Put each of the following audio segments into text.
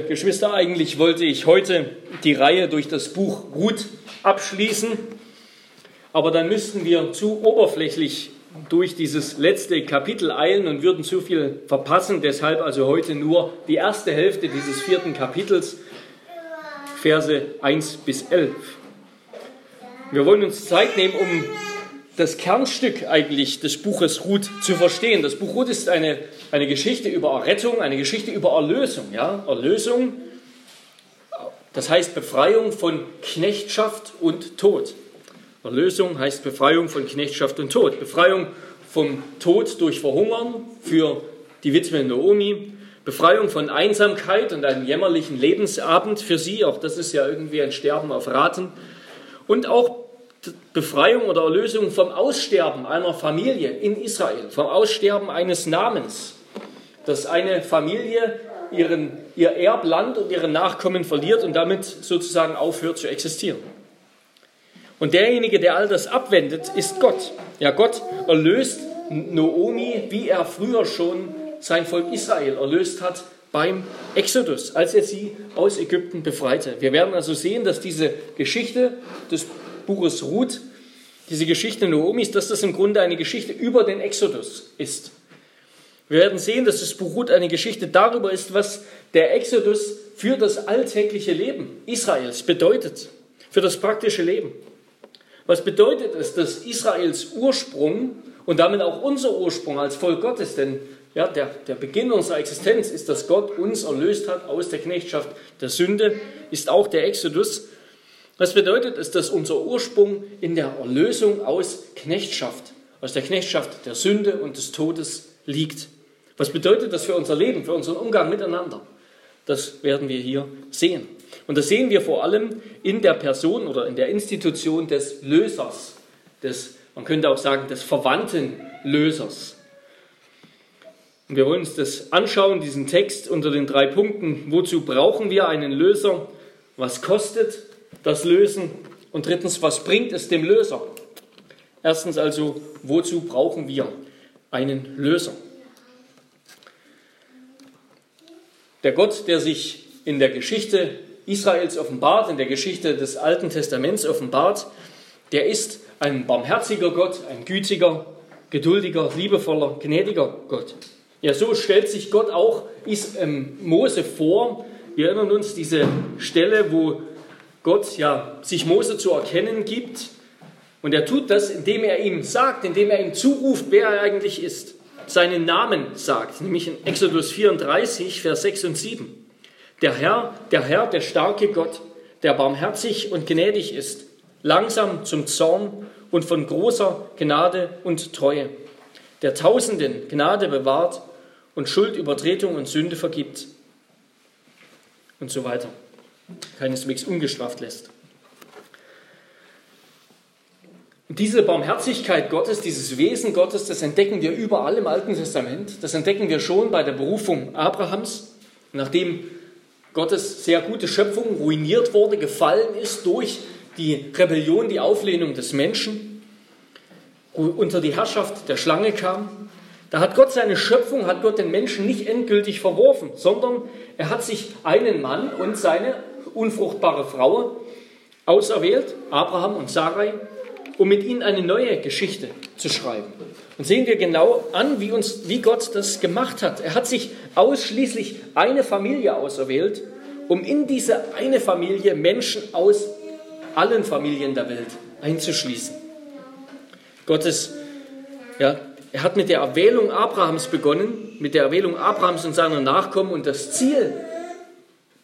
Geschwister, eigentlich wollte ich heute die Reihe durch das Buch Ruth abschließen, aber dann müssten wir zu oberflächlich durch dieses letzte Kapitel eilen und würden zu viel verpassen. Deshalb also heute nur die erste Hälfte dieses vierten Kapitels, Verse 1 bis 11. Wir wollen uns Zeit nehmen, um das Kernstück eigentlich des Buches Ruth zu verstehen. Das Buch Ruth ist eine, eine Geschichte über Errettung, eine Geschichte über Erlösung. Ja? Erlösung, das heißt Befreiung von Knechtschaft und Tod. Erlösung heißt Befreiung von Knechtschaft und Tod. Befreiung vom Tod durch Verhungern für die Witwe Naomi. Befreiung von Einsamkeit und einem jämmerlichen Lebensabend für sie. Auch das ist ja irgendwie ein Sterben auf Raten. Und auch Befreiung oder Erlösung vom Aussterben einer Familie in Israel, vom Aussterben eines Namens, dass eine Familie ihren, ihr Erbland und ihre Nachkommen verliert und damit sozusagen aufhört zu existieren. Und derjenige, der all das abwendet, ist Gott. Ja, Gott erlöst Noomi, wie er früher schon sein Volk Israel erlöst hat beim Exodus, als er sie aus Ägypten befreite. Wir werden also sehen, dass diese Geschichte des Buches Ruth, diese Geschichte Noomis, dass das im Grunde eine Geschichte über den Exodus ist. Wir werden sehen, dass das Buch Ruth eine Geschichte darüber ist, was der Exodus für das alltägliche Leben Israels bedeutet, für das praktische Leben. Was bedeutet es, dass Israels Ursprung und damit auch unser Ursprung als Volk Gottes, denn ja, der, der Beginn unserer Existenz ist, dass Gott uns erlöst hat aus der Knechtschaft der Sünde, ist auch der Exodus. Was bedeutet es, dass unser Ursprung in der Erlösung aus Knechtschaft, aus der Knechtschaft der Sünde und des Todes liegt? Was bedeutet das für unser Leben, für unseren Umgang miteinander? Das werden wir hier sehen. Und das sehen wir vor allem in der Person oder in der Institution des Lösers, des, man könnte auch sagen, des verwandten Lösers. Und wir wollen uns das anschauen, diesen Text unter den drei Punkten. Wozu brauchen wir einen Löser? Was kostet das Lösen? Und drittens, was bringt es dem Löser? Erstens also, wozu brauchen wir einen Löser? Der Gott, der sich in der Geschichte Israels offenbart, in der Geschichte des Alten Testaments offenbart, der ist ein barmherziger Gott, ein gütiger, geduldiger, liebevoller, gnädiger Gott. Ja, so stellt sich Gott auch ähm, Mose vor. Wir erinnern uns diese Stelle, wo Gott ja sich Mose zu erkennen gibt. Und er tut das, indem er ihm sagt, indem er ihm zuruft, wer er eigentlich ist. Seinen Namen sagt, nämlich in Exodus 34, Vers 6 und 7. Der Herr, der Herr, der starke Gott, der barmherzig und gnädig ist, langsam zum Zorn und von großer Gnade und Treue, der Tausenden Gnade bewahrt und Schuld, Übertretung und Sünde vergibt und so weiter keineswegs ungestraft lässt. Und diese Barmherzigkeit Gottes, dieses Wesen Gottes, das entdecken wir überall im Alten Testament. Das entdecken wir schon bei der Berufung Abrahams, nachdem Gottes sehr gute Schöpfung ruiniert wurde, gefallen ist durch die Rebellion, die Auflehnung des Menschen, unter die Herrschaft der Schlange kam. Da hat Gott seine Schöpfung, hat Gott den Menschen nicht endgültig verworfen, sondern er hat sich einen Mann und seine unfruchtbare Frau auserwählt, Abraham und Sarai, um mit ihnen eine neue Geschichte zu schreiben. Und sehen wir genau an, wie, uns, wie Gott das gemacht hat. Er hat sich ausschließlich eine Familie auserwählt, um in diese eine Familie Menschen aus allen Familien der Welt einzuschließen. Gottes, ja, er hat mit der Erwählung Abrahams begonnen, mit der Erwählung Abrahams und seiner Nachkommen und das Ziel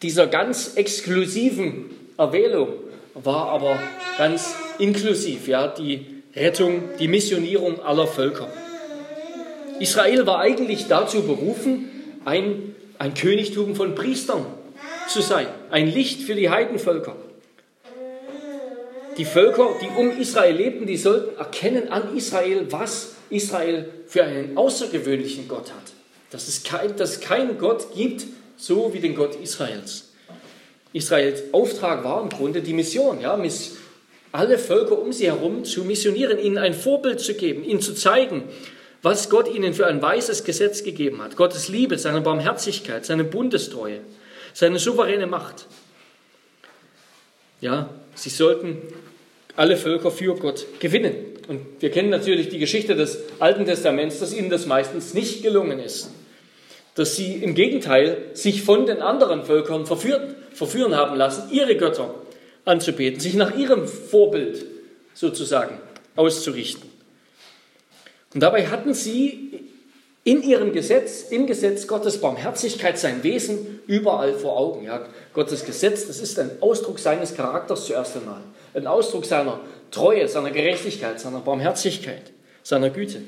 dieser ganz exklusiven Erwählung war aber ganz inklusiv, ja, die Rettung, die Missionierung aller Völker. Israel war eigentlich dazu berufen, ein, ein Königtum von Priestern zu sein, ein Licht für die Heidenvölker. Die Völker, die um Israel lebten, die sollten erkennen an Israel, was Israel für einen außergewöhnlichen Gott hat. Dass es kein, dass es keinen Gott gibt, so wie den Gott Israels. Israels Auftrag war im Grunde die Mission, ja, alle Völker um sie herum zu missionieren, ihnen ein Vorbild zu geben, ihnen zu zeigen, was Gott ihnen für ein weises Gesetz gegeben hat. Gottes Liebe, seine Barmherzigkeit, seine Bundestreue. seine souveräne Macht. Ja, sie sollten alle Völker für Gott gewinnen. Und wir kennen natürlich die Geschichte des Alten Testaments, dass ihnen das meistens nicht gelungen ist. Dass sie im Gegenteil sich von den anderen Völkern verführen, verführen haben lassen, ihre Götter anzubeten, sich nach ihrem Vorbild sozusagen auszurichten. Und dabei hatten sie in ihrem Gesetz, im Gesetz Gottes Barmherzigkeit, sein Wesen überall vor Augen. Ja, Gottes Gesetz, das ist ein Ausdruck seines Charakters zuerst einmal, ein Ausdruck seiner Treue, seiner Gerechtigkeit, seiner Barmherzigkeit, seiner Güte.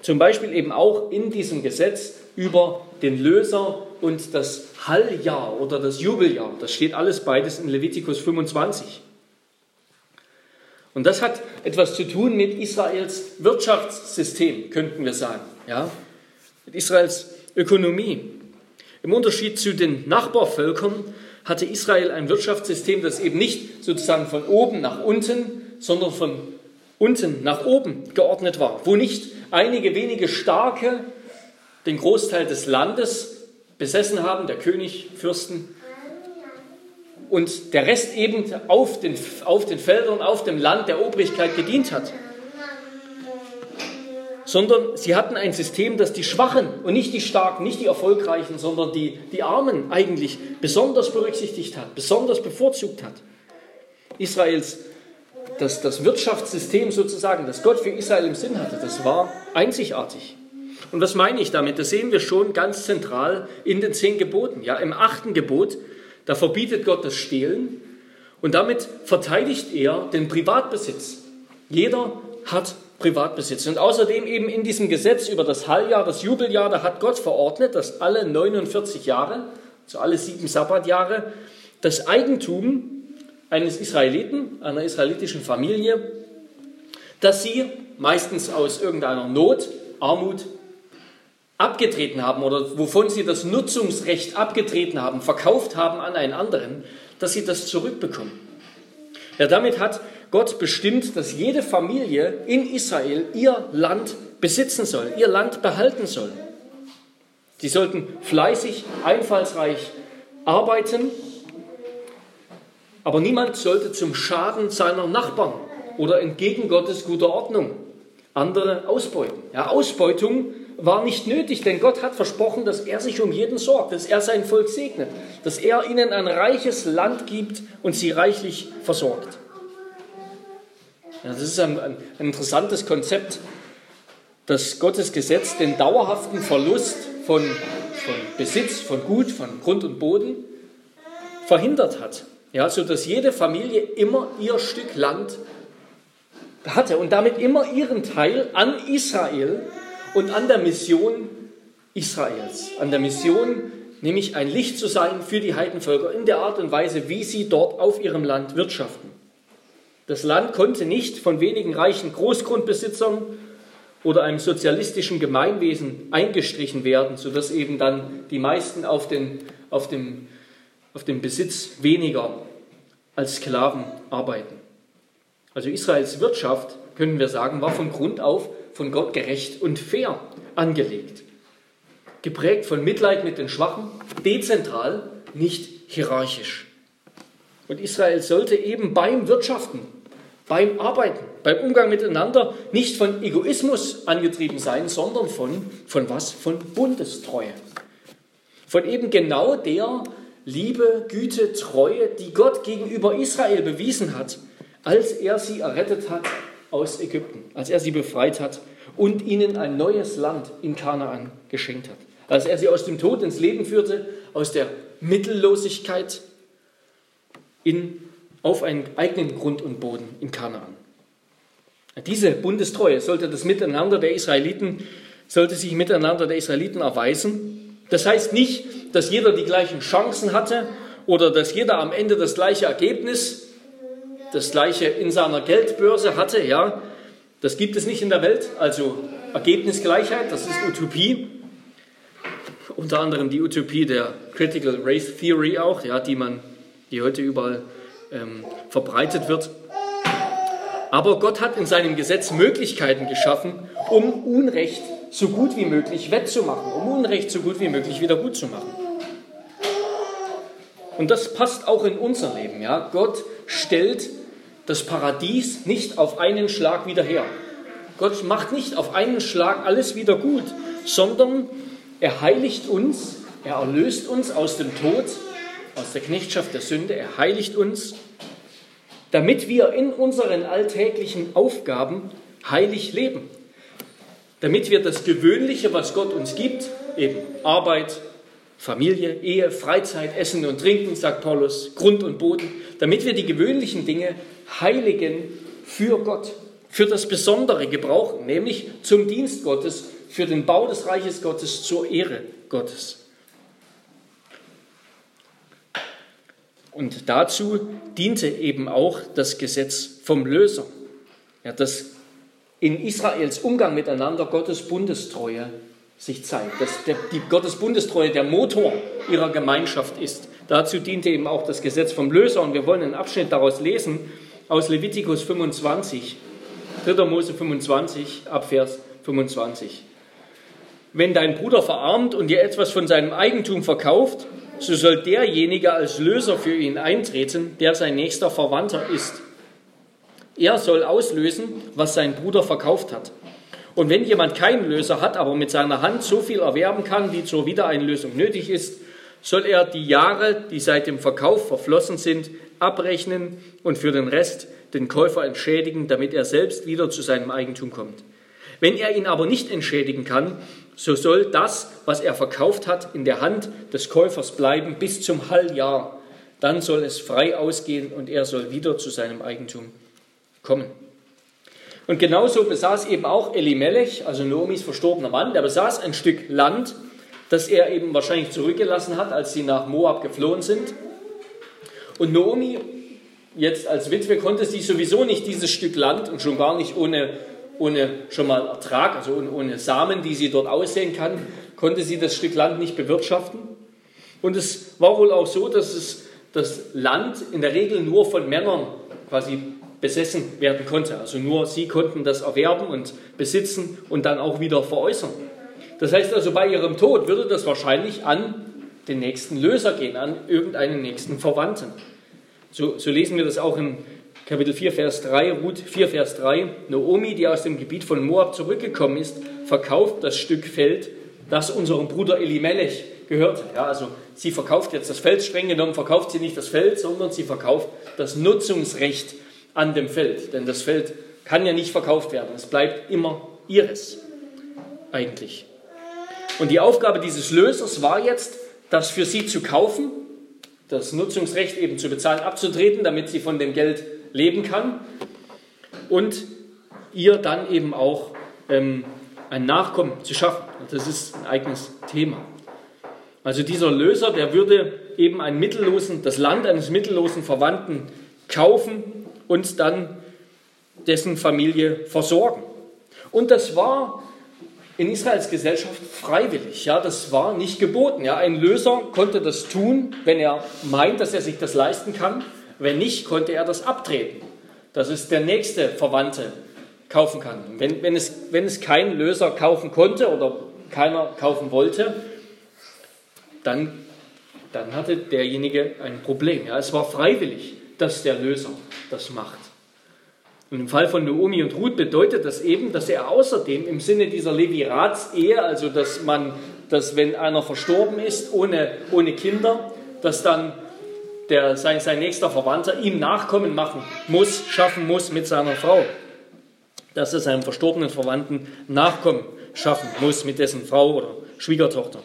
Zum Beispiel eben auch in diesem Gesetz über den Löser und das Halljahr oder das Jubeljahr. Das steht alles beides in Levitikus 25. Und das hat etwas zu tun mit Israels Wirtschaftssystem, könnten wir sagen. Ja? Mit Israels Ökonomie. Im Unterschied zu den Nachbarvölkern hatte Israel ein Wirtschaftssystem, das eben nicht sozusagen von oben nach unten, sondern von unten nach oben geordnet war, wo nicht einige wenige Starke den Großteil des Landes besessen haben, der König, Fürsten, und der Rest eben auf den, auf den Feldern, auf dem Land der Obrigkeit gedient hat. Sondern sie hatten ein System, das die Schwachen und nicht die Starken, nicht die Erfolgreichen, sondern die, die Armen eigentlich besonders berücksichtigt hat, besonders bevorzugt hat. Israels, das, das Wirtschaftssystem sozusagen, das Gott für Israel im Sinn hatte, das war einzigartig. Und was meine ich damit? Das sehen wir schon ganz zentral in den zehn Geboten. Ja, Im achten Gebot da verbietet Gott das Stehlen und damit verteidigt er den Privatbesitz. Jeder hat Privatbesitz. Und außerdem eben in diesem Gesetz über das Halljahr, das Jubeljahr, da hat Gott verordnet, dass alle 49 Jahre, also alle sieben Sabbatjahre, das Eigentum eines Israeliten, einer israelitischen Familie, dass sie meistens aus irgendeiner Not, Armut, abgetreten haben oder wovon sie das Nutzungsrecht abgetreten haben, verkauft haben an einen anderen, dass sie das zurückbekommen. Ja, damit hat Gott bestimmt, dass jede Familie in Israel ihr Land besitzen soll, ihr Land behalten soll. Sie sollten fleißig, einfallsreich arbeiten, aber niemand sollte zum Schaden seiner Nachbarn oder entgegen Gottes guter Ordnung andere ausbeuten. Ja, Ausbeutung war nicht nötig, denn Gott hat versprochen, dass er sich um jeden sorgt, dass er sein Volk segnet, dass er ihnen ein reiches Land gibt und sie reichlich versorgt. Ja, das ist ein, ein, interessantes Konzept, dass Gottes Gesetz den dauerhaften Verlust von, von Besitz, von Gut, von Grund und Boden verhindert hat. Ja, sodass jede Familie immer ihr Stück Land hatte und damit immer ihren Teil an Israel und an der Mission Israels, an der Mission, nämlich ein Licht zu sein für die Heidenvölker in der Art und Weise, wie sie dort auf ihrem Land wirtschaften. Das Land konnte nicht von wenigen reichen Großgrundbesitzern oder einem sozialistischen Gemeinwesen eingestrichen werden, sodass eben dann die meisten auf den, auf dem, auf dem Besitz weniger als Sklaven arbeiten. Also Israels Wirtschaft, können wir sagen, war von Grund auf von Gott gerecht und fair angelegt. Geprägt von Mitleid mit den Schwachen, dezentral, nicht hierarchisch. Und Israel sollte eben beim Wirtschaften, beim Arbeiten, beim Umgang miteinander nicht von Egoismus angetrieben sein, sondern von, von was? Von Bundestreue. Von eben genau der Liebe, Güte, Treue, die Gott gegenüber Israel bewiesen hat, als er sie errettet hat aus Ägypten, als er sie befreit hat und ihnen ein neues Land in Kanaan geschenkt hat. Als er sie aus dem Tod ins Leben führte, aus der Mittellosigkeit in, auf einen eigenen Grund und Boden in Kanaan. Diese Bundestreue sollte das Miteinander der Israeliten, sollte sich miteinander der Israeliten erweisen. Das heißt nicht, dass jeder die gleichen Chancen hatte oder dass jeder am Ende das gleiche Ergebnis das gleiche in seiner Geldbörse hatte, ja, das gibt es nicht in der Welt. Also Ergebnisgleichheit, das ist Utopie. Unter anderem die Utopie der Critical Race Theory auch, ja, die man, die heute überall ähm, verbreitet wird. Aber Gott hat in seinem Gesetz Möglichkeiten geschaffen, um Unrecht so gut wie möglich wettzumachen, um Unrecht so gut wie möglich wieder gut zu machen. Und das passt auch in unser Leben. Ja? Gott stellt das Paradies nicht auf einen Schlag wieder her. Gott macht nicht auf einen Schlag alles wieder gut, sondern er heiligt uns, er erlöst uns aus dem Tod, aus der Knechtschaft der Sünde, er heiligt uns, damit wir in unseren alltäglichen Aufgaben heilig leben. Damit wir das Gewöhnliche, was Gott uns gibt, eben Arbeit, Familie, Ehe, Freizeit, Essen und Trinken, sagt Paulus, Grund und Boden, damit wir die gewöhnlichen Dinge heiligen für Gott, für das Besondere gebrauchen, nämlich zum Dienst Gottes, für den Bau des Reiches Gottes, zur Ehre Gottes. Und dazu diente eben auch das Gesetz vom Löser, ja, das in Israels Umgang miteinander Gottes Bundestreue sich zeigt, dass der, die Gottes Bundestreue der Motor ihrer Gemeinschaft ist. Dazu diente eben auch das Gesetz vom Löser und wir wollen einen Abschnitt daraus lesen aus Levitikus 25, 3. Mose 25, Abvers 25. Wenn dein Bruder verarmt und dir etwas von seinem Eigentum verkauft, so soll derjenige als Löser für ihn eintreten, der sein nächster Verwandter ist. Er soll auslösen, was sein Bruder verkauft hat. Und wenn jemand keinen Löser hat, aber mit seiner Hand so viel erwerben kann, wie zur Wiedereinlösung nötig ist, soll er die Jahre, die seit dem Verkauf verflossen sind, abrechnen und für den Rest den Käufer entschädigen, damit er selbst wieder zu seinem Eigentum kommt. Wenn er ihn aber nicht entschädigen kann, so soll das, was er verkauft hat, in der Hand des Käufers bleiben bis zum Halljahr. Dann soll es frei ausgehen und er soll wieder zu seinem Eigentum kommen. Und genauso besaß eben auch Elimelech, also Noomis verstorbener Mann, der besaß ein Stück Land, das er eben wahrscheinlich zurückgelassen hat, als sie nach Moab geflohen sind. Und Noomi, jetzt als Witwe, konnte sie sowieso nicht dieses Stück Land und schon gar nicht ohne, ohne schon mal Ertrag, also ohne, Samen, die sie dort aussehen kann, konnte sie das Stück Land nicht bewirtschaften. Und es war wohl auch so, dass es das Land in der Regel nur von Männern quasi besessen werden konnte. Also nur sie konnten das erwerben und besitzen und dann auch wieder veräußern. Das heißt also, bei ihrem Tod würde das wahrscheinlich an den nächsten Löser gehen, an irgendeinen nächsten Verwandten. So, so lesen wir das auch im Kapitel 4, Vers 3, Ruth 4, Vers 3. Naomi, die aus dem Gebiet von Moab zurückgekommen ist, verkauft das Stück Feld, das unserem Bruder Elimelech gehörte. Ja, also sie verkauft jetzt das Feld, streng genommen verkauft sie nicht das Feld, sondern sie verkauft das Nutzungsrecht an dem Feld. Denn das Feld kann ja nicht verkauft werden. Es bleibt immer ihres eigentlich. Und die Aufgabe dieses Lösers war jetzt, das für sie zu kaufen, das Nutzungsrecht eben zu bezahlen, abzutreten, damit sie von dem Geld leben kann und ihr dann eben auch ähm, ein Nachkommen zu schaffen. Das ist ein eigenes Thema. Also dieser Löser, der würde eben einen mittellosen, das Land eines mittellosen Verwandten kaufen und dann dessen Familie versorgen. Und das war in Israels Gesellschaft freiwillig. Ja, das war nicht geboten. Ja, ein Löser konnte das tun, wenn er meint, dass er sich das leisten kann. Wenn nicht, konnte er das abtreten, dass es der nächste Verwandte kaufen kann. Wenn, wenn, es, wenn es kein Löser kaufen konnte oder keiner kaufen wollte, dann, dann hatte derjenige ein Problem. Ja, es war freiwillig dass der Löser das macht. Und im Fall von Naomi und Ruth bedeutet das eben, dass er außerdem im Sinne dieser Levirats-Ehe, also dass man, dass wenn einer verstorben ist ohne, ohne Kinder, dass dann der, sein, sein nächster Verwandter ihm Nachkommen machen muss, schaffen muss mit seiner Frau. Dass er seinem verstorbenen Verwandten Nachkommen schaffen muss mit dessen Frau oder Schwiegertochter.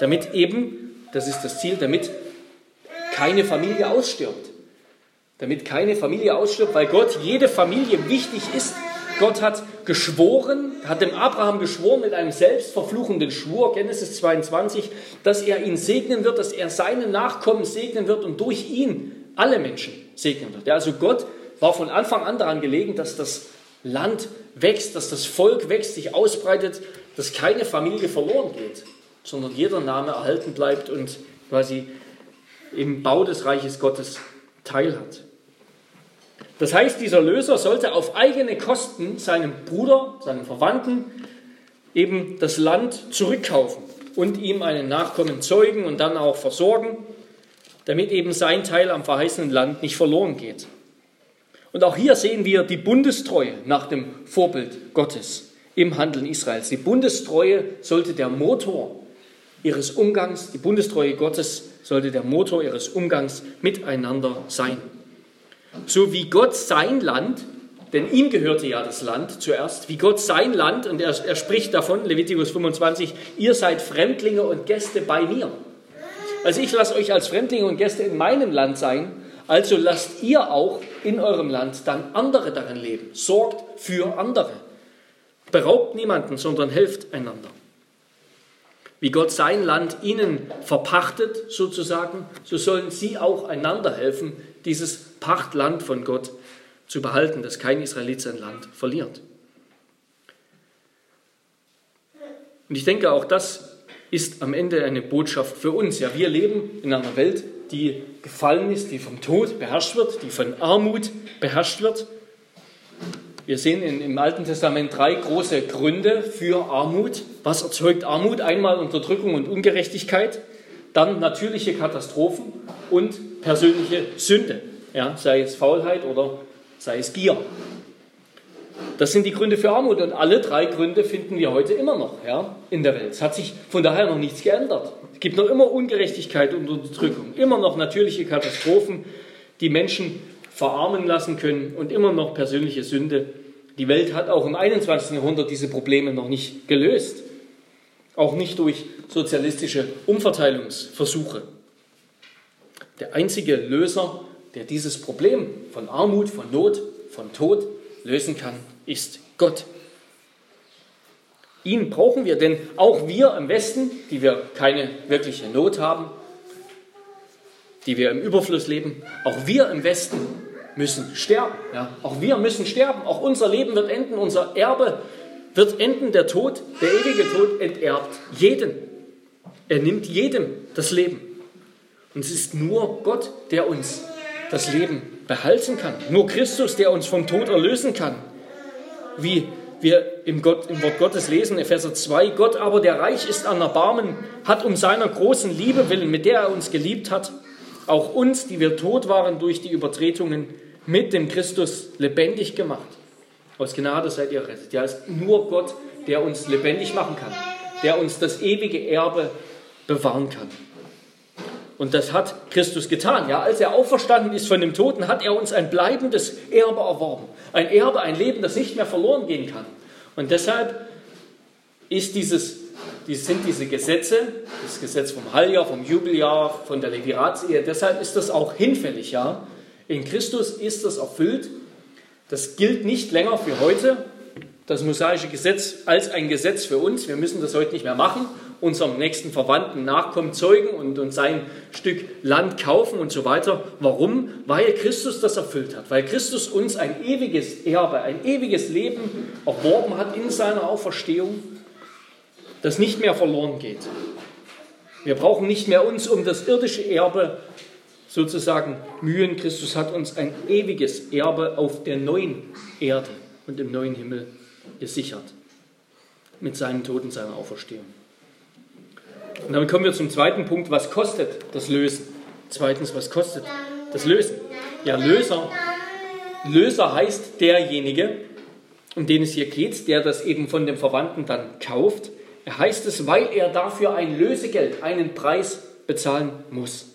Damit eben, das ist das Ziel, damit keine Familie ausstirbt damit keine Familie ausstirbt, weil Gott jede Familie wichtig ist. Gott hat geschworen, hat dem Abraham geschworen mit einem selbstverfluchenden Schwur, Genesis 22, dass er ihn segnen wird, dass er seine Nachkommen segnen wird und durch ihn alle Menschen segnen wird. Ja, also Gott war von Anfang an daran gelegen, dass das Land wächst, dass das Volk wächst, sich ausbreitet, dass keine Familie verloren geht, sondern jeder Name erhalten bleibt und quasi im Bau des Reiches Gottes teilhat. Das heißt, dieser Löser sollte auf eigene Kosten seinem Bruder, seinem Verwandten eben das Land zurückkaufen und ihm einen Nachkommen zeugen und dann auch versorgen, damit eben sein Teil am verheißenen Land nicht verloren geht. Und auch hier sehen wir die Bundestreue nach dem Vorbild Gottes im Handeln Israels. Die Bundestreue sollte der Motor ihres Umgangs, die Bundestreue Gottes sollte der Motor ihres Umgangs miteinander sein. So wie Gott sein Land, denn ihm gehörte ja das Land zuerst, wie Gott sein Land, und er, er spricht davon, Levitikus 25, ihr seid Fremdlinge und Gäste bei mir. Also ich lasse euch als Fremdlinge und Gäste in meinem Land sein, also lasst ihr auch in eurem Land dann andere darin leben. Sorgt für andere. Beraubt niemanden, sondern helft einander. Wie Gott sein Land ihnen verpachtet, sozusagen, so sollen sie auch einander helfen, dieses Pachtland von Gott zu behalten, dass kein Israelit sein Land verliert. Und ich denke, auch das ist am Ende eine Botschaft für uns. Ja, wir leben in einer Welt, die gefallen ist, die vom Tod beherrscht wird, die von Armut beherrscht wird. Wir sehen in, im Alten Testament drei große Gründe für Armut. Was erzeugt Armut? Einmal Unterdrückung und Ungerechtigkeit, dann natürliche Katastrophen und persönliche Sünde, ja, sei es Faulheit oder sei es Gier. Das sind die Gründe für Armut und alle drei Gründe finden wir heute immer noch ja, in der Welt. Es hat sich von daher noch nichts geändert. Es gibt noch immer Ungerechtigkeit und Unterdrückung, immer noch natürliche Katastrophen, die Menschen verarmen lassen können und immer noch persönliche Sünde. Die Welt hat auch im 21. Jahrhundert diese Probleme noch nicht gelöst. Auch nicht durch sozialistische Umverteilungsversuche. Der einzige Löser, der dieses Problem von Armut, von Not, von Tod lösen kann, ist Gott. Ihn brauchen wir, denn auch wir im Westen, die wir keine wirkliche Not haben, die wir im Überfluss leben, auch wir im Westen müssen sterben. Ja? Auch wir müssen sterben. Auch unser Leben wird enden. Unser Erbe wird enden. Der Tod, der ewige Tod enterbt jeden. Er nimmt jedem das Leben. Und es ist nur Gott, der uns das Leben behalten kann. Nur Christus, der uns vom Tod erlösen kann. Wie wir im, Gott, im Wort Gottes lesen, Epheser 2, Gott aber, der reich ist an Erbarmen, hat um seiner großen Liebe willen, mit der er uns geliebt hat, auch uns, die wir tot waren durch die Übertretungen, mit dem Christus lebendig gemacht. Aus Gnade seid ihr rettet. Ja, es ist nur Gott, der uns lebendig machen kann, der uns das ewige Erbe bewahren kann. Und das hat Christus getan. Ja, als er auferstanden ist von dem Toten, hat er uns ein bleibendes Erbe erworben. Ein Erbe, ein Leben, das nicht mehr verloren gehen kann. Und deshalb ist dieses, sind diese Gesetze, das Gesetz vom Halljahr, vom Jubeljahr, von der Leviratsehe, deshalb ist das auch hinfällig. Ja, in Christus ist das erfüllt. Das gilt nicht länger für heute, das mosaische Gesetz, als ein Gesetz für uns. Wir müssen das heute nicht mehr machen, unserem nächsten Verwandten Nachkommen zeugen und, und sein Stück Land kaufen und so weiter. Warum? Weil Christus das erfüllt hat, weil Christus uns ein ewiges Erbe, ein ewiges Leben erworben hat in seiner Auferstehung, das nicht mehr verloren geht. Wir brauchen nicht mehr uns um das irdische Erbe sozusagen mühen. Christus hat uns ein ewiges Erbe auf der neuen Erde und im neuen Himmel gesichert. Mit seinem Tod und seiner Auferstehung. Und damit kommen wir zum zweiten Punkt. Was kostet das Lösen? Zweitens, was kostet das Lösen? Ja, Löser. Löser heißt derjenige, um den es hier geht, der das eben von dem Verwandten dann kauft. Er heißt es, weil er dafür ein Lösegeld, einen Preis bezahlen muss.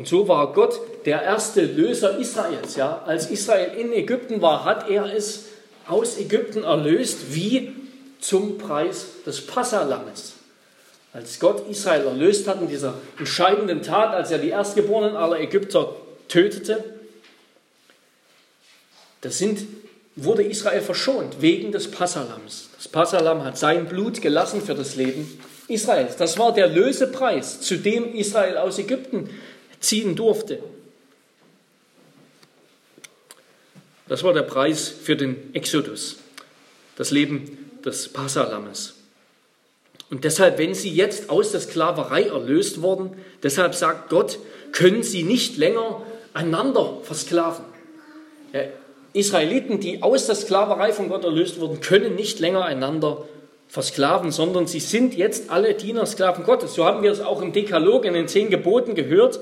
Und so war Gott der erste Löser Israels. Ja? Als Israel in Ägypten war, hat er es aus Ägypten erlöst, wie zum Preis des Passalammes. Als Gott Israel erlöst hat in dieser entscheidenden Tat, als er die Erstgeborenen aller Ägypter tötete, das sind, wurde Israel verschont wegen des Passalams. Das Passalam hat sein Blut gelassen für das Leben Israels. Das war der Lösepreis, zu dem Israel aus Ägypten ziehen durfte. Das war der Preis für den Exodus, das Leben des Passalammes. Und deshalb, wenn sie jetzt aus der Sklaverei erlöst wurden, deshalb sagt Gott, können sie nicht länger einander versklaven. Ja, Israeliten, die aus der Sklaverei von Gott erlöst wurden, können nicht länger einander versklaven, sondern sie sind jetzt alle Diener, Sklaven Gottes. So haben wir es auch im Dekalog in den zehn Geboten gehört.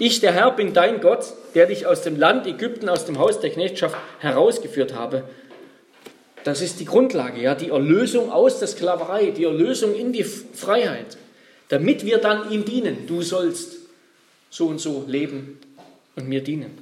Ich, der Herr, bin dein Gott, der dich aus dem Land Ägypten, aus dem Haus der Knechtschaft herausgeführt habe. Das ist die Grundlage, ja, die Erlösung aus der Sklaverei, die Erlösung in die Freiheit, damit wir dann ihm dienen. Du sollst so und so leben und mir dienen.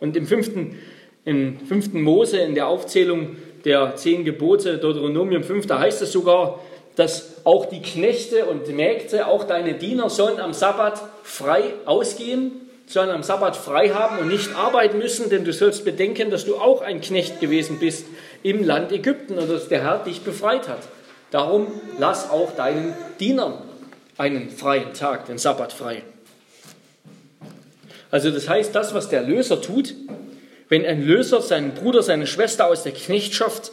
Und im fünften, im fünften Mose, in der Aufzählung der zehn Gebote, Deuteronomium 5, da heißt es sogar, dass auch die Knechte und Mägde, auch deine Diener sollen am Sabbat frei ausgehen, sollen am Sabbat frei haben und nicht arbeiten müssen, denn du sollst bedenken, dass du auch ein Knecht gewesen bist im Land Ägypten und dass der Herr dich befreit hat. Darum lass auch deinen Dienern einen freien Tag, den Sabbat frei. Also das heißt, das, was der Löser tut, wenn ein Löser seinen Bruder, seine Schwester aus der Knechtschaft,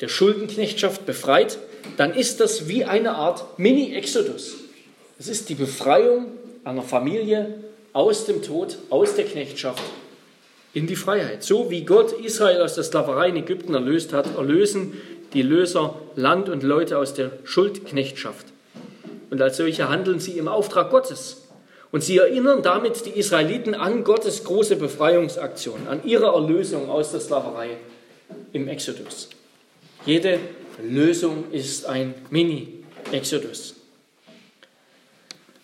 der Schuldenknechtschaft befreit, dann ist das wie eine Art Mini-Exodus. Es ist die Befreiung einer Familie aus dem Tod, aus der Knechtschaft in die Freiheit. So wie Gott Israel aus der Sklaverei in Ägypten erlöst hat, erlösen die Löser Land und Leute aus der Schuldknechtschaft. Und als solche handeln sie im Auftrag Gottes. Und sie erinnern damit die Israeliten an Gottes große Befreiungsaktion, an ihre Erlösung aus der Sklaverei im Exodus. Jede Lösung ist ein Mini-Exodus.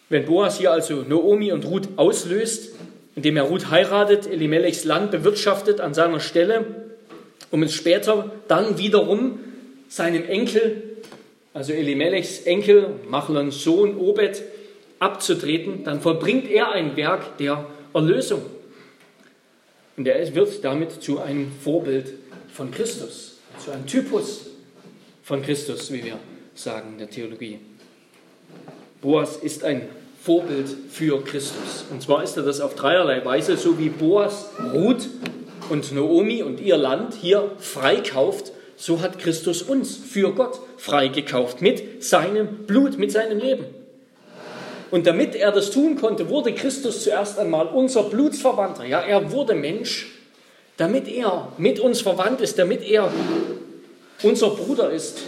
Wenn Boas hier also Noomi und Ruth auslöst, indem er Ruth heiratet, Elimelechs Land bewirtschaftet an seiner Stelle, um es später dann wiederum seinem Enkel, also Elimelechs Enkel, Machlons Sohn Obed, abzutreten, dann vollbringt er ein Werk der Erlösung. Und er wird damit zu einem Vorbild von Christus, zu einem Typus von Christus, wie wir sagen in der Theologie. Boas ist ein Vorbild für Christus. Und zwar ist er das auf dreierlei Weise, so wie Boas Ruth und Naomi und ihr Land hier freikauft, so hat Christus uns für Gott freigekauft mit seinem Blut, mit seinem Leben. Und damit er das tun konnte, wurde Christus zuerst einmal unser Blutsverwandter. Ja, er wurde Mensch, damit er mit uns verwandt ist, damit er unser Bruder ist.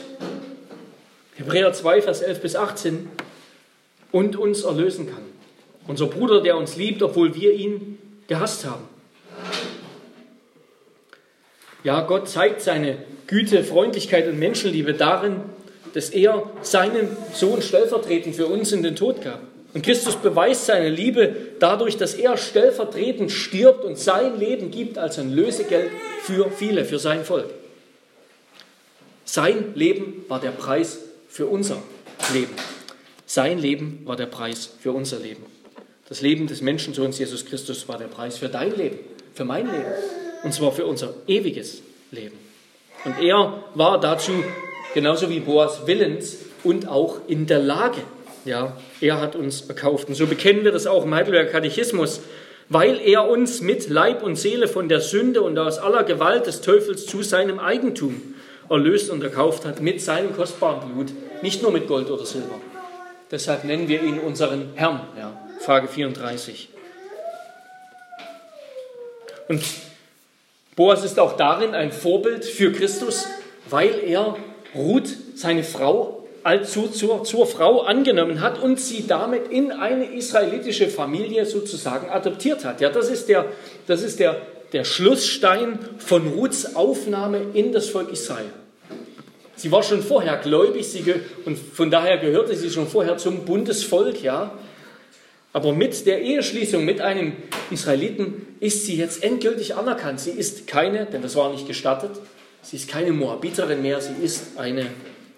Hebräer 2, Vers 11 bis 18 und uns erlösen kann. Unser Bruder, der uns liebt, obwohl wir ihn gehasst haben. Ja, Gott zeigt seine Güte, Freundlichkeit und Menschenliebe darin, dass er seinen Sohn stellvertretend für uns in den Tod gab. Und Christus beweist seine Liebe dadurch, dass er stellvertretend stirbt und sein Leben gibt als ein Lösegeld für viele, für sein Volk. Sein Leben war der Preis für unser Leben. Sein Leben war der Preis für unser Leben. Das Leben des Menschensohns Jesus Christus war der Preis für dein Leben, für mein Leben. Und zwar für unser ewiges Leben. Und er war dazu genauso wie Boas willens und auch in der Lage. Ja, er hat uns erkauft. Und so bekennen wir das auch im Heidelberger Katechismus, weil er uns mit Leib und Seele von der Sünde und aus aller Gewalt des Teufels zu seinem Eigentum erlöst und erkauft hat mit seinem kostbaren Blut, nicht nur mit Gold oder Silber. Deshalb nennen wir ihn unseren Herrn. Ja, Frage 34. Und Boas ist auch darin ein Vorbild für Christus, weil er Ruth, seine Frau, als zur, zur, zur Frau angenommen hat und sie damit in eine israelitische Familie sozusagen adoptiert hat. Ja, das ist der, das ist der, der Schlussstein von Ruths Aufnahme in das Volk Israel. Sie war schon vorher gläubig sie und von daher gehörte sie schon vorher zum Bundesvolk, ja. Aber mit der Eheschließung mit einem Israeliten ist sie jetzt endgültig anerkannt. Sie ist keine, denn das war nicht gestattet, sie ist keine Moabiterin mehr, sie ist eine,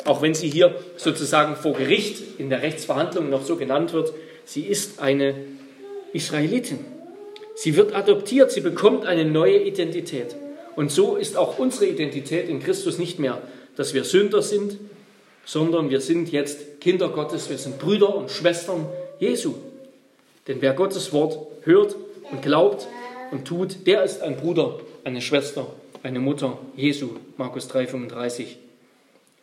auch wenn sie hier sozusagen vor Gericht in der Rechtsverhandlung noch so genannt wird, sie ist eine Israelitin. Sie wird adoptiert, sie bekommt eine neue Identität. Und so ist auch unsere Identität in Christus nicht mehr dass wir Sünder sind, sondern wir sind jetzt Kinder Gottes, wir sind Brüder und Schwestern Jesu. Denn wer Gottes Wort hört und glaubt und tut, der ist ein Bruder, eine Schwester, eine Mutter Jesu. Markus 3,35.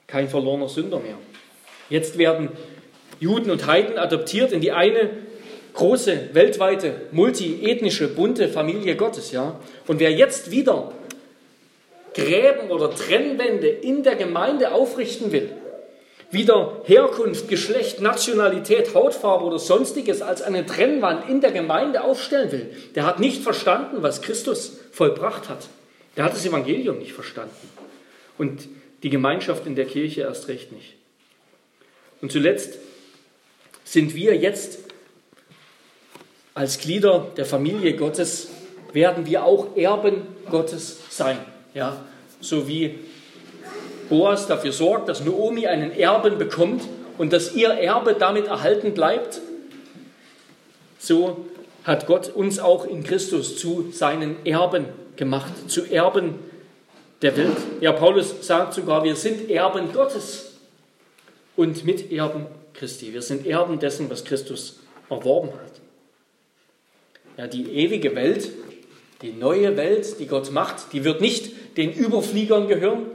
Kein verlorener Sünder mehr. Jetzt werden Juden und Heiden adoptiert in die eine große, weltweite, multiethnische, bunte Familie Gottes. Ja? Und wer jetzt wieder Gräben oder Trennwände in der Gemeinde aufrichten will, wieder Herkunft, Geschlecht, Nationalität, Hautfarbe oder sonstiges als eine Trennwand in der Gemeinde aufstellen will, der hat nicht verstanden, was Christus vollbracht hat. Der hat das Evangelium nicht verstanden. Und die Gemeinschaft in der Kirche erst recht nicht. Und zuletzt sind wir jetzt als Glieder der Familie Gottes, werden wir auch Erben Gottes sein. Ja, so wie Boas dafür sorgt, dass Noomi einen Erben bekommt und dass ihr Erbe damit erhalten bleibt, so hat Gott uns auch in Christus zu seinen Erben gemacht, zu Erben der Welt. Ja, Paulus sagt sogar, wir sind Erben Gottes und Miterben Christi. Wir sind Erben dessen, was Christus erworben hat. Ja, die ewige Welt, die neue Welt, die Gott macht, die wird nicht den Überfliegern gehören,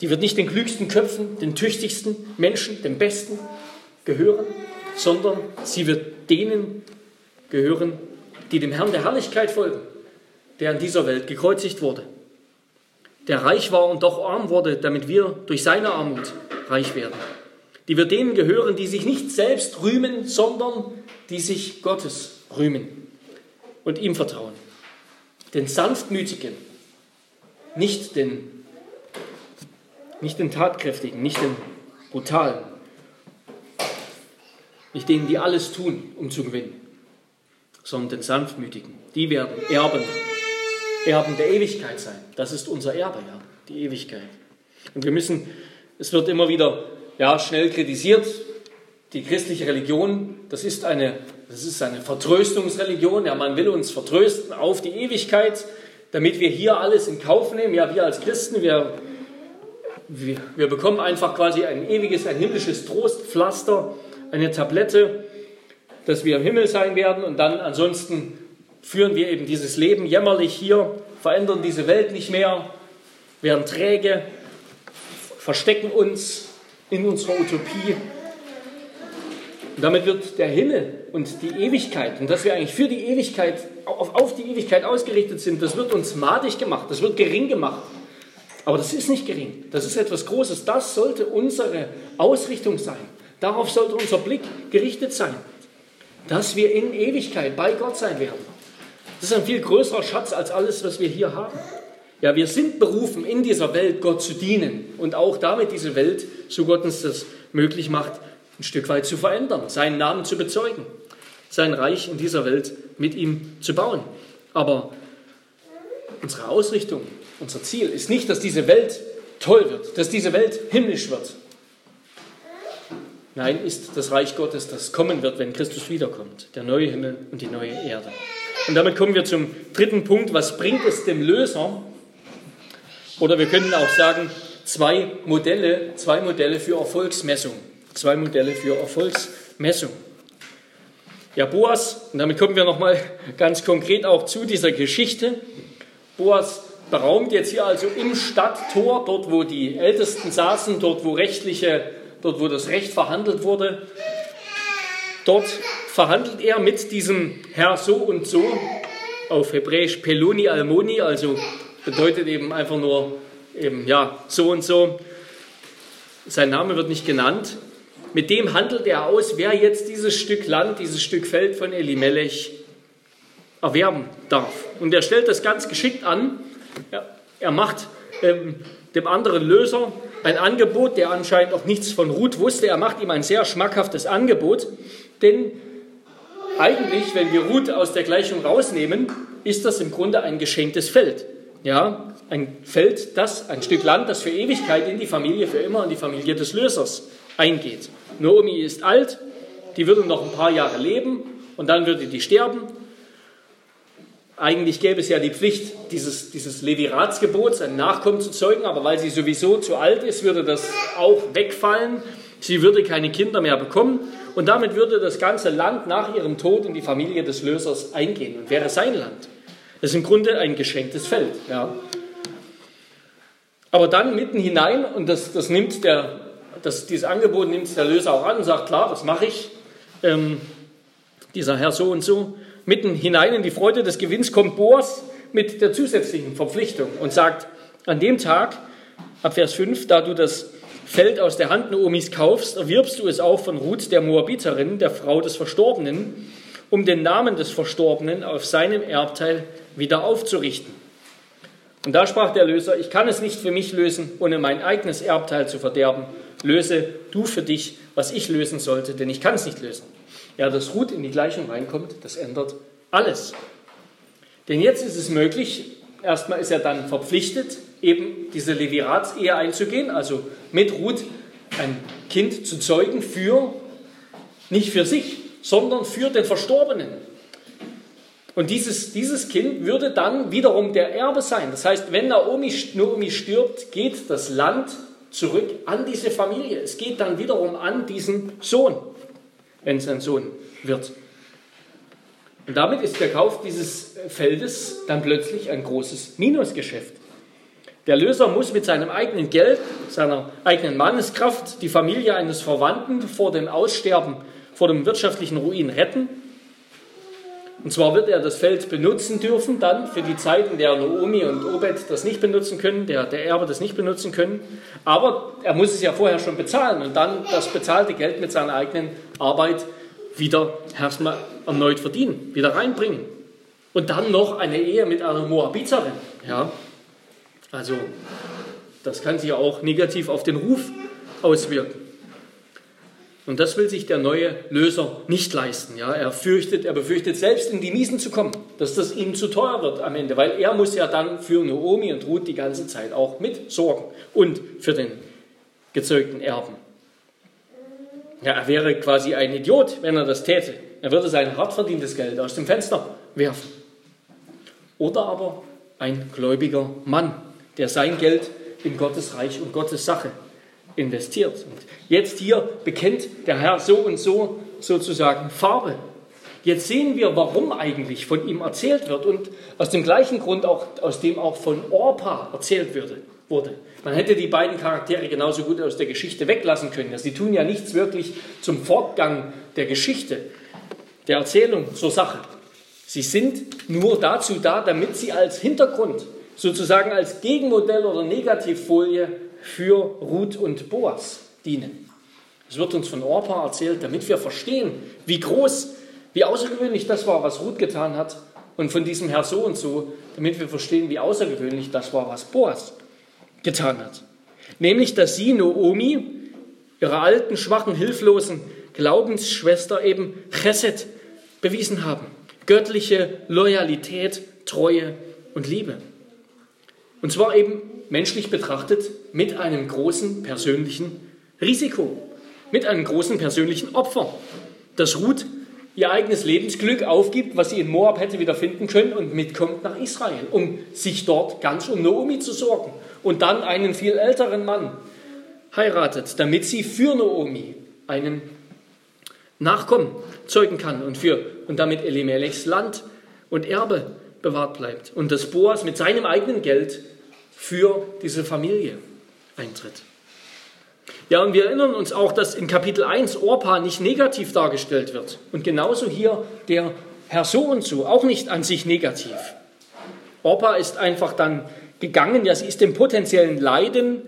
die wird nicht den klügsten Köpfen, den tüchtigsten Menschen, den Besten gehören, sondern sie wird denen gehören, die dem Herrn der Herrlichkeit folgen, der in dieser Welt gekreuzigt wurde, der reich war und doch arm wurde, damit wir durch seine Armut reich werden. Die wird denen gehören, die sich nicht selbst rühmen, sondern die sich Gottes rühmen und ihm vertrauen. Den Sanftmütigen, nicht den nicht den Tatkräftigen, nicht den Brutalen, nicht denen, die alles tun, um zu gewinnen, sondern den Sanftmütigen. Die werden Erben, Erben der Ewigkeit sein. Das ist unser Erbe, ja, die Ewigkeit. Und wir müssen, es wird immer wieder ja, schnell kritisiert, die christliche Religion, das ist eine, das ist eine Vertröstungsreligion. Ja, man will uns vertrösten auf die Ewigkeit, damit wir hier alles in Kauf nehmen. Ja, wir als Christen, wir wir, wir bekommen einfach quasi ein ewiges, ein himmlisches Trostpflaster, eine Tablette, dass wir im Himmel sein werden und dann ansonsten führen wir eben dieses Leben jämmerlich hier, verändern diese Welt nicht mehr, werden träge, verstecken uns in unserer Utopie. Und damit wird der Himmel und die Ewigkeit, und dass wir eigentlich für die Ewigkeit, auf, auf die Ewigkeit ausgerichtet sind, das wird uns madig gemacht, das wird gering gemacht. Aber das ist nicht gering. Das ist etwas Großes. Das sollte unsere Ausrichtung sein. Darauf sollte unser Blick gerichtet sein. Dass wir in Ewigkeit bei Gott sein werden. Das ist ein viel größerer Schatz als alles, was wir hier haben. Ja, wir sind berufen, in dieser Welt Gott zu dienen und auch damit diese Welt, so Gott uns das möglich macht, ein Stück weit zu verändern, seinen Namen zu bezeugen, sein Reich in dieser Welt mit ihm zu bauen. Aber unsere Ausrichtung unser Ziel ist nicht, dass diese Welt toll wird, dass diese Welt himmlisch wird. Nein, ist das Reich Gottes, das kommen wird, wenn Christus wiederkommt, der neue Himmel und die neue Erde. Und damit kommen wir zum dritten Punkt. Was bringt es dem Löser? Oder wir können auch sagen, zwei Modelle, zwei Modelle für Erfolgsmessung. Zwei Modelle für Erfolgsmessung. Ja, Boas, und damit kommen wir nochmal ganz konkret auch zu dieser Geschichte. Boas beraumt jetzt hier also im Stadttor, dort wo die Ältesten saßen, dort wo rechtliche, dort wo das Recht verhandelt wurde. Dort verhandelt er mit diesem Herr so und so, auf Hebräisch Peloni Almoni, also bedeutet eben einfach nur eben, ja, so und so. Sein Name wird nicht genannt. Mit dem handelt er aus, wer jetzt dieses Stück Land, dieses Stück Feld von Elimelech erwerben darf. Und er stellt das ganz geschickt an ja, er macht ähm, dem anderen Löser ein Angebot, der anscheinend auch nichts von Ruth wusste. Er macht ihm ein sehr schmackhaftes Angebot, denn eigentlich, wenn wir Ruth aus der Gleichung rausnehmen, ist das im Grunde ein geschenktes Feld. Ja, ein Feld, das, ein Stück Land, das für Ewigkeit in die Familie, für immer in die Familie des Lösers eingeht. Naomi ist alt, die würde noch ein paar Jahre leben und dann würde die sterben eigentlich gäbe es ja die Pflicht dieses, dieses Leviratsgebots, einen Nachkommen zu zeugen, aber weil sie sowieso zu alt ist, würde das auch wegfallen. Sie würde keine Kinder mehr bekommen und damit würde das ganze Land nach ihrem Tod in die Familie des Lösers eingehen und wäre sein Land. Das ist im Grunde ein geschenktes Feld. Ja. Aber dann mitten hinein, und das, das nimmt der, das, dieses Angebot nimmt der Löser auch an und sagt, klar, das mache ich, ähm, dieser Herr so und so, mitten hinein in die Freude des Gewinns kommt Boas mit der zusätzlichen Verpflichtung und sagt, An dem Tag, ab Vers 5, da du das Feld aus der Hand Noomis kaufst, erwirbst du es auch von Ruth der Moabiterin, der Frau des Verstorbenen, um den Namen des Verstorbenen auf seinem Erbteil wieder aufzurichten. Und da sprach der Löser, ich kann es nicht für mich lösen, ohne mein eigenes Erbteil zu verderben. Löse du für dich, was ich lösen sollte, denn ich kann es nicht lösen. Ja, dass Ruth in die Gleichung reinkommt, das ändert alles. Denn jetzt ist es möglich, erstmal ist er dann verpflichtet, eben diese Leviratsehe einzugehen, also mit Ruth ein Kind zu zeugen für, nicht für sich, sondern für den Verstorbenen. Und dieses, dieses Kind würde dann wiederum der Erbe sein. Das heißt, wenn Naomi, Naomi stirbt, geht das Land zurück an diese Familie. Es geht dann wiederum an diesen Sohn, wenn es ein Sohn wird. Und damit ist der Kauf dieses Feldes dann plötzlich ein großes Minusgeschäft. Der Löser muss mit seinem eigenen Geld, seiner eigenen Manneskraft die Familie eines Verwandten vor dem Aussterben, vor dem wirtschaftlichen Ruin retten und zwar wird er das Feld benutzen dürfen, dann für die Zeit, in der Naomi und Obed das nicht benutzen können, der, der Erbe das nicht benutzen können. Aber er muss es ja vorher schon bezahlen und dann das bezahlte Geld mit seiner eigenen Arbeit wieder erstmal erneut verdienen, wieder reinbringen. Und dann noch eine Ehe mit einer Moabiterin. Ja? Also, das kann sich auch negativ auf den Ruf auswirken. Und das will sich der neue Löser nicht leisten. Ja, er fürchtet, er befürchtet selbst in die Miesen zu kommen, dass das ihm zu teuer wird am Ende, weil er muss ja dann für Naomi und Ruth die ganze Zeit auch mit sorgen und für den gezeugten Erben. Ja, er wäre quasi ein Idiot, wenn er das täte. Er würde sein hart verdientes Geld aus dem Fenster werfen. Oder aber ein gläubiger Mann, der sein Geld in Gottes Reich und Gottes Sache investiert. Und jetzt hier bekennt der Herr so und so sozusagen Farbe. Jetzt sehen wir, warum eigentlich von ihm erzählt wird und aus dem gleichen Grund, auch, aus dem auch von Orpa erzählt wurde. Man hätte die beiden Charaktere genauso gut aus der Geschichte weglassen können. Sie tun ja nichts wirklich zum Fortgang der Geschichte, der Erzählung zur Sache. Sie sind nur dazu da, damit sie als Hintergrund, sozusagen als Gegenmodell oder Negativfolie für Ruth und Boas dienen. Es wird uns von Orpa erzählt, damit wir verstehen, wie groß, wie außergewöhnlich das war, was Ruth getan hat. Und von diesem Herr so und so, damit wir verstehen, wie außergewöhnlich das war, was Boas getan hat. Nämlich, dass sie Noomi, ihrer alten, schwachen, hilflosen Glaubensschwester, eben Chesed bewiesen haben. Göttliche Loyalität, Treue und Liebe. Und zwar eben menschlich betrachtet mit einem großen persönlichen Risiko, mit einem großen persönlichen Opfer, dass Ruth ihr eigenes Lebensglück aufgibt, was sie in Moab hätte wieder finden können und mitkommt nach Israel, um sich dort ganz um Naomi zu sorgen und dann einen viel älteren Mann heiratet, damit sie für Naomi einen Nachkommen zeugen kann und, für, und damit Elimelechs Land und Erbe bewahrt bleibt und dass Boas mit seinem eigenen Geld für diese Familie eintritt. Ja, und wir erinnern uns auch, dass in Kapitel 1 Orpa nicht negativ dargestellt wird. Und genauso hier der Herr so und so, auch nicht an sich negativ. Orpa ist einfach dann gegangen, ja, sie ist dem potenziellen Leiden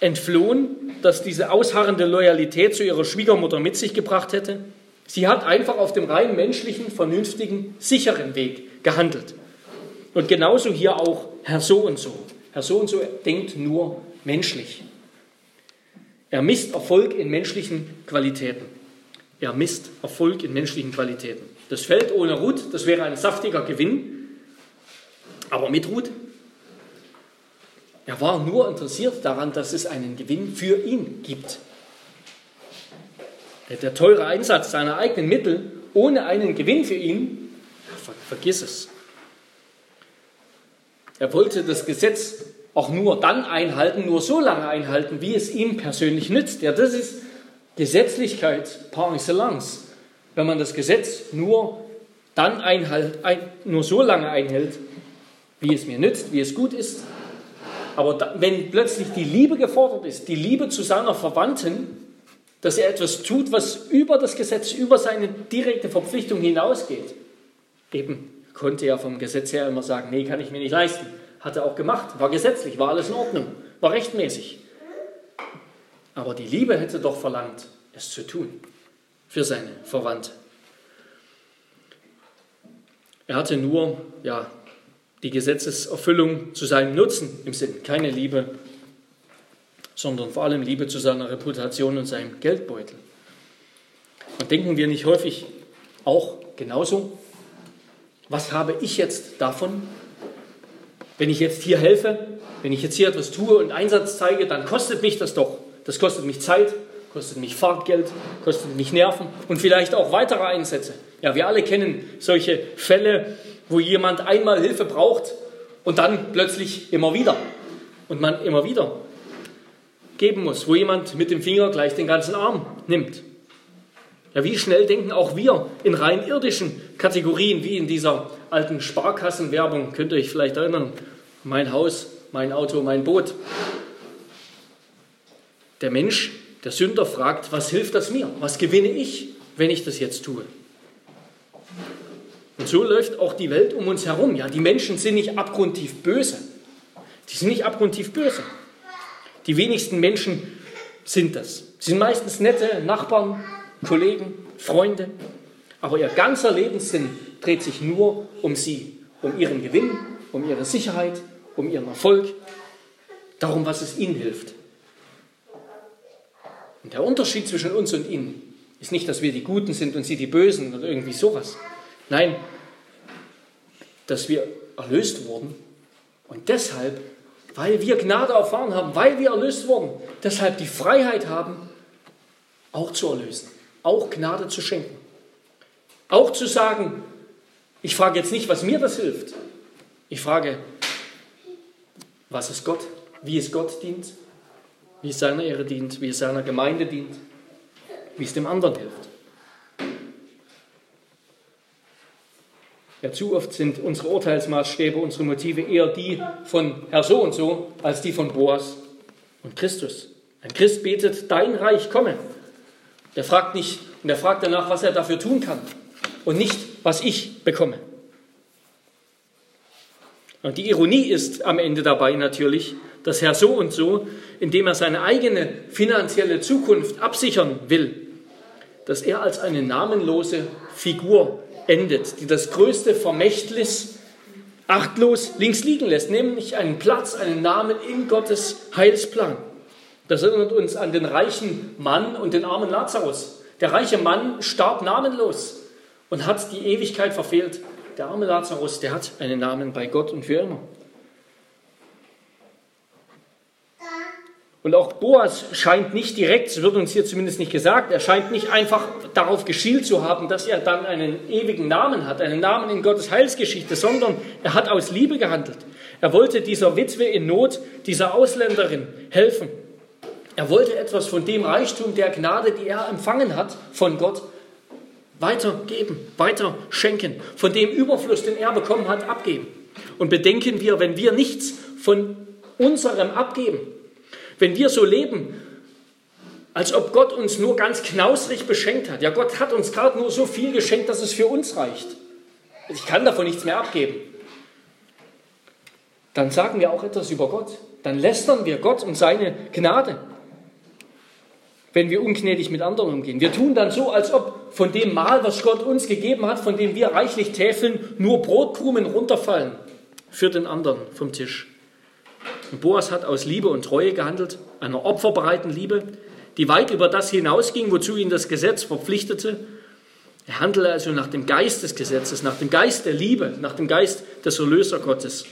entflohen, das diese ausharrende Loyalität zu ihrer Schwiegermutter mit sich gebracht hätte. Sie hat einfach auf dem rein menschlichen, vernünftigen, sicheren Weg gehandelt. Und genauso hier auch Herr so und so. Herr so und so denkt nur menschlich. Er misst Erfolg in menschlichen Qualitäten. Er misst Erfolg in menschlichen Qualitäten. Das Feld ohne Ruth, das wäre ein saftiger Gewinn, aber mit Ruth. Er war nur interessiert daran, dass es einen Gewinn für ihn gibt. Der teure Einsatz seiner eigenen Mittel ohne einen Gewinn für ihn, vergiss es. Er wollte das Gesetz auch nur dann einhalten, nur so lange einhalten, wie es ihm persönlich nützt. Ja, das ist Gesetzlichkeit par excellence. Wenn man das Gesetz nur dann einhalt, ein, nur so lange einhält, wie es mir nützt, wie es gut ist. Aber da, wenn plötzlich die Liebe gefordert ist, die Liebe zu seiner Verwandten, dass er etwas tut, was über das Gesetz, über seine direkte Verpflichtung hinausgeht, eben konnte ja vom Gesetz her immer sagen, nee, kann ich mir nicht leisten, Hat er auch gemacht, war gesetzlich, war alles in Ordnung, war rechtmäßig. Aber die Liebe hätte doch verlangt, es zu tun für seine Verwandte. Er hatte nur ja, die Gesetzeserfüllung zu seinem Nutzen im Sinn, keine Liebe, sondern vor allem Liebe zu seiner Reputation und seinem Geldbeutel. Und denken wir nicht häufig auch genauso, was habe ich jetzt davon, wenn ich jetzt hier helfe, wenn ich jetzt hier etwas tue und Einsatz zeige, dann kostet mich das doch. Das kostet mich Zeit, kostet mich Fahrtgeld, kostet mich Nerven und vielleicht auch weitere Einsätze. Ja, wir alle kennen solche Fälle, wo jemand einmal Hilfe braucht und dann plötzlich immer wieder. Und man immer wieder geben muss, wo jemand mit dem Finger gleich den ganzen Arm nimmt. Ja, wie schnell denken auch wir in rein irdischen Kategorien, wie in dieser alten Sparkassenwerbung, könnt ihr euch vielleicht erinnern, mein Haus, mein Auto, mein Boot. Der Mensch, der Sünder fragt, was hilft das mir? Was gewinne ich, wenn ich das jetzt tue? Und so läuft auch die Welt um uns herum. Ja, die Menschen sind nicht abgrundtief böse. Die sind nicht abgrundtief böse. Die wenigsten Menschen sind das. Sie sind meistens nette Nachbarn, Kollegen, Freunde, aber ihr ganzer Lebenssinn dreht sich nur um sie, um ihren Gewinn, um ihre Sicherheit, um ihren Erfolg, darum, was es ihnen hilft. Und der Unterschied zwischen uns und ihnen ist nicht, dass wir die Guten sind und sie die Bösen oder irgendwie sowas. Nein, dass wir erlöst wurden und deshalb, weil wir Gnade erfahren haben, weil wir erlöst wurden, deshalb die Freiheit haben, auch zu erlösen auch Gnade zu schenken. Auch zu sagen, ich frage jetzt nicht, was mir das hilft. Ich frage, was ist Gott? Wie es Gott dient? Wie es seiner Ehre dient? Wie es seiner Gemeinde dient? Wie es dem anderen hilft? Ja, zu oft sind unsere Urteilsmaßstäbe, unsere Motive eher die von Herr so und so, als die von Boas und Christus. Ein Christ betet, dein Reich komme. Der fragt nicht, und er fragt danach, was er dafür tun kann und nicht, was ich bekomme. Und die Ironie ist am Ende dabei natürlich, dass Herr so und so, indem er seine eigene finanzielle Zukunft absichern will, dass er als eine namenlose Figur endet, die das größte Vermächtnis achtlos links liegen lässt, nämlich einen Platz, einen Namen in Gottes Heilsplan. Das erinnert uns an den reichen Mann und den armen Lazarus. Der reiche Mann starb namenlos und hat die Ewigkeit verfehlt. Der arme Lazarus, der hat einen Namen bei Gott und für immer. Und auch Boas scheint nicht direkt, es wird uns hier zumindest nicht gesagt, er scheint nicht einfach darauf geschielt zu haben, dass er dann einen ewigen Namen hat, einen Namen in Gottes Heilsgeschichte, sondern er hat aus Liebe gehandelt. Er wollte dieser Witwe in Not, dieser Ausländerin helfen. Er wollte etwas von dem Reichtum der Gnade, die er empfangen hat von Gott, weitergeben, weiter schenken, von dem Überfluss, den er bekommen hat, abgeben. Und bedenken wir, wenn wir nichts von unserem abgeben, wenn wir so leben, als ob Gott uns nur ganz knausrig beschenkt hat. Ja, Gott hat uns gerade nur so viel geschenkt, dass es für uns reicht. Ich kann davon nichts mehr abgeben. Dann sagen wir auch etwas über Gott. Dann lästern wir Gott und seine Gnade wenn wir ungnädig mit anderen umgehen. Wir tun dann so, als ob von dem Mahl, was Gott uns gegeben hat, von dem wir reichlich täfeln, nur Brotkrumen runterfallen für den anderen vom Tisch. Boas hat aus Liebe und Treue gehandelt, einer opferbereiten Liebe, die weit über das hinausging, wozu ihn das Gesetz verpflichtete. Er handelte also nach dem Geist des Gesetzes, nach dem Geist der Liebe, nach dem Geist des Erlöser Gottes.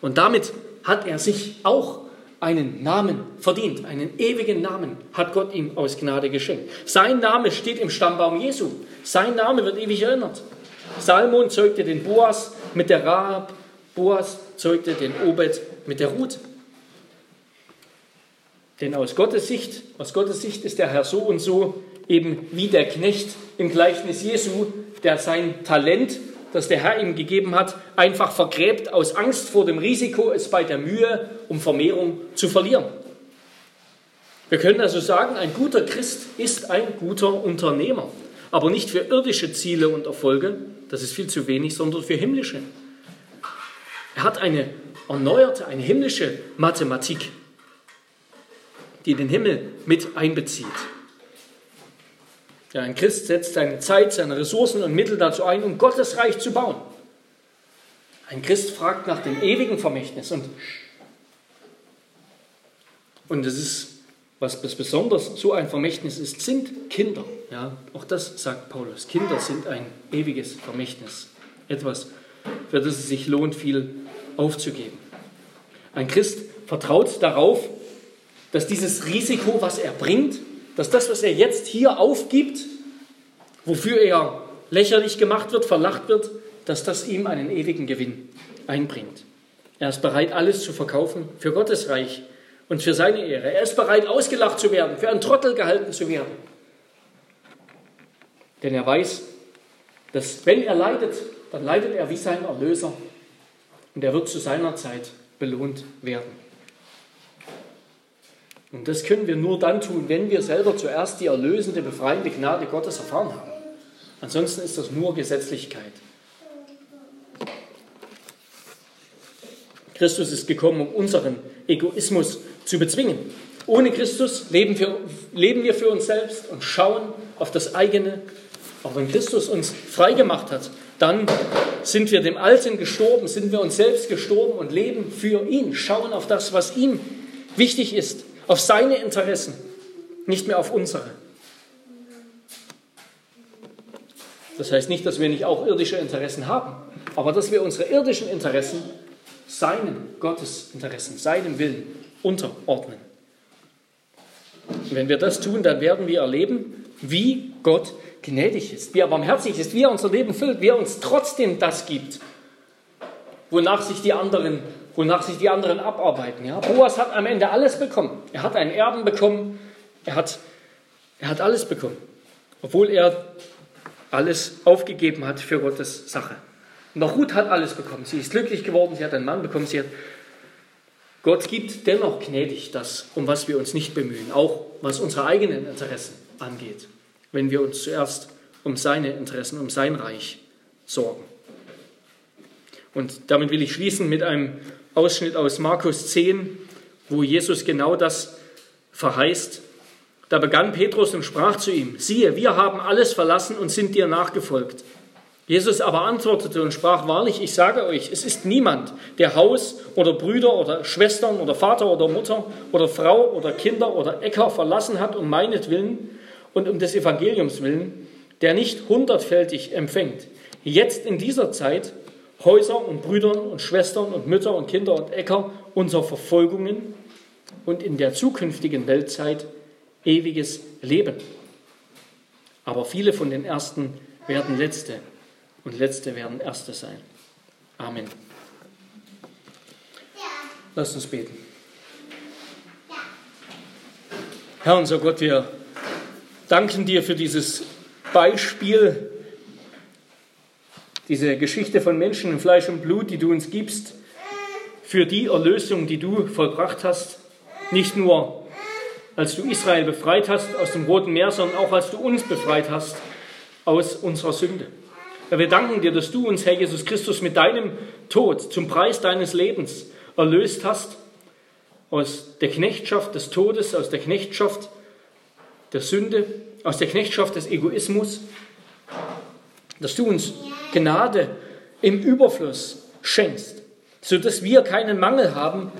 Und damit hat er sich auch einen Namen verdient, einen ewigen Namen hat Gott ihm aus Gnade geschenkt. Sein Name steht im Stammbaum Jesu. Sein Name wird ewig erinnert. Salmon zeugte den Boas mit der Rahab, Boas zeugte den Obed mit der Ruth. Denn aus Gottes Sicht, aus Gottes Sicht ist der Herr so und so eben wie der Knecht im Gleichnis Jesu, der sein Talent das der Herr ihm gegeben hat, einfach vergräbt aus Angst vor dem Risiko, es bei der Mühe um Vermehrung zu verlieren. Wir können also sagen, ein guter Christ ist ein guter Unternehmer, aber nicht für irdische Ziele und Erfolge, das ist viel zu wenig, sondern für himmlische. Er hat eine erneuerte, eine himmlische Mathematik, die den Himmel mit einbezieht. Ja, ein Christ setzt seine Zeit, seine Ressourcen und Mittel dazu ein, um Gottes Reich zu bauen. Ein Christ fragt nach dem ewigen Vermächtnis und, und das ist, was besonders so ein Vermächtnis ist, sind Kinder. Ja, auch das sagt Paulus. Kinder sind ein ewiges Vermächtnis. Etwas, für das es sich lohnt, viel aufzugeben. Ein Christ vertraut darauf, dass dieses Risiko, was er bringt, dass das, was er jetzt hier aufgibt, wofür er lächerlich gemacht wird, verlacht wird, dass das ihm einen ewigen Gewinn einbringt. Er ist bereit, alles zu verkaufen für Gottes Reich und für seine Ehre. Er ist bereit, ausgelacht zu werden, für einen Trottel gehalten zu werden. Denn er weiß, dass wenn er leidet, dann leidet er wie sein Erlöser und er wird zu seiner Zeit belohnt werden. Und das können wir nur dann tun, wenn wir selber zuerst die erlösende, befreiende Gnade Gottes erfahren haben. Ansonsten ist das nur Gesetzlichkeit. Christus ist gekommen, um unseren Egoismus zu bezwingen. Ohne Christus leben wir, leben wir für uns selbst und schauen auf das eigene. Auch wenn Christus uns freigemacht hat, dann sind wir dem Alten gestorben, sind wir uns selbst gestorben und leben für ihn, schauen auf das, was ihm wichtig ist, auf seine Interessen, nicht mehr auf unsere. Das heißt nicht, dass wir nicht auch irdische Interessen haben, aber dass wir unsere irdischen Interessen seinen Gottesinteressen, seinem Willen unterordnen. Wenn wir das tun, dann werden wir erleben, wie Gott gnädig ist, wie er barmherzig ist, wie er unser Leben füllt, wie er uns trotzdem das gibt, wonach sich die anderen, wonach sich die anderen abarbeiten. Ja? Boas hat am Ende alles bekommen. Er hat einen Erben bekommen, er hat, er hat alles bekommen, obwohl er alles aufgegeben hat für Gottes Sache. Auch Ruth hat alles bekommen. Sie ist glücklich geworden, sie hat einen Mann bekommen, sie hat Gott gibt dennoch gnädig das, um was wir uns nicht bemühen, auch was unsere eigenen Interessen angeht wenn wir uns zuerst um seine Interessen, um sein Reich sorgen. Und damit will ich schließen mit einem Ausschnitt aus Markus 10, wo Jesus genau das verheißt. Da begann Petrus und sprach zu ihm, siehe, wir haben alles verlassen und sind dir nachgefolgt. Jesus aber antwortete und sprach, wahrlich, ich sage euch, es ist niemand, der Haus oder Brüder oder Schwestern oder Vater oder Mutter oder Frau oder Kinder oder Äcker verlassen hat um meinetwillen und um des Evangeliums willen, der nicht hundertfältig empfängt, jetzt in dieser Zeit Häuser und Brüdern und Schwestern und Mütter und Kinder und Äcker unserer Verfolgungen und in der zukünftigen Weltzeit ewiges Leben. Aber viele von den Ersten werden Letzte und Letzte werden Erste sein. Amen. Lasst uns beten. Herr unser Gott, wir danken dir für dieses Beispiel, diese Geschichte von Menschen in Fleisch und Blut, die du uns gibst, für die Erlösung, die du vollbracht hast, nicht nur als du Israel befreit hast aus dem Roten Meer, sondern auch als du uns befreit hast aus unserer Sünde. Ja, wir danken dir, dass du uns, Herr Jesus Christus, mit deinem Tod zum Preis deines Lebens erlöst hast aus der Knechtschaft des Todes, aus der Knechtschaft der Sünde, aus der Knechtschaft des Egoismus, dass du uns Gnade im Überfluss schenkst, sodass wir keinen Mangel haben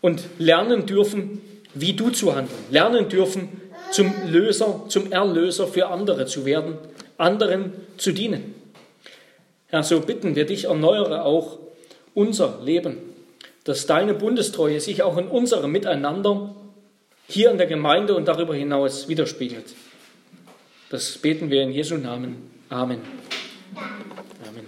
und lernen dürfen, wie du zu handeln, lernen dürfen, zum Löser, zum Erlöser für andere zu werden, anderen zu dienen. Herr, so bitten wir dich, erneuere auch unser Leben, dass deine Bundestreue sich auch in unserem Miteinander hier in der Gemeinde und darüber hinaus widerspiegelt. Das beten wir in Jesu Namen. Amen. Amen.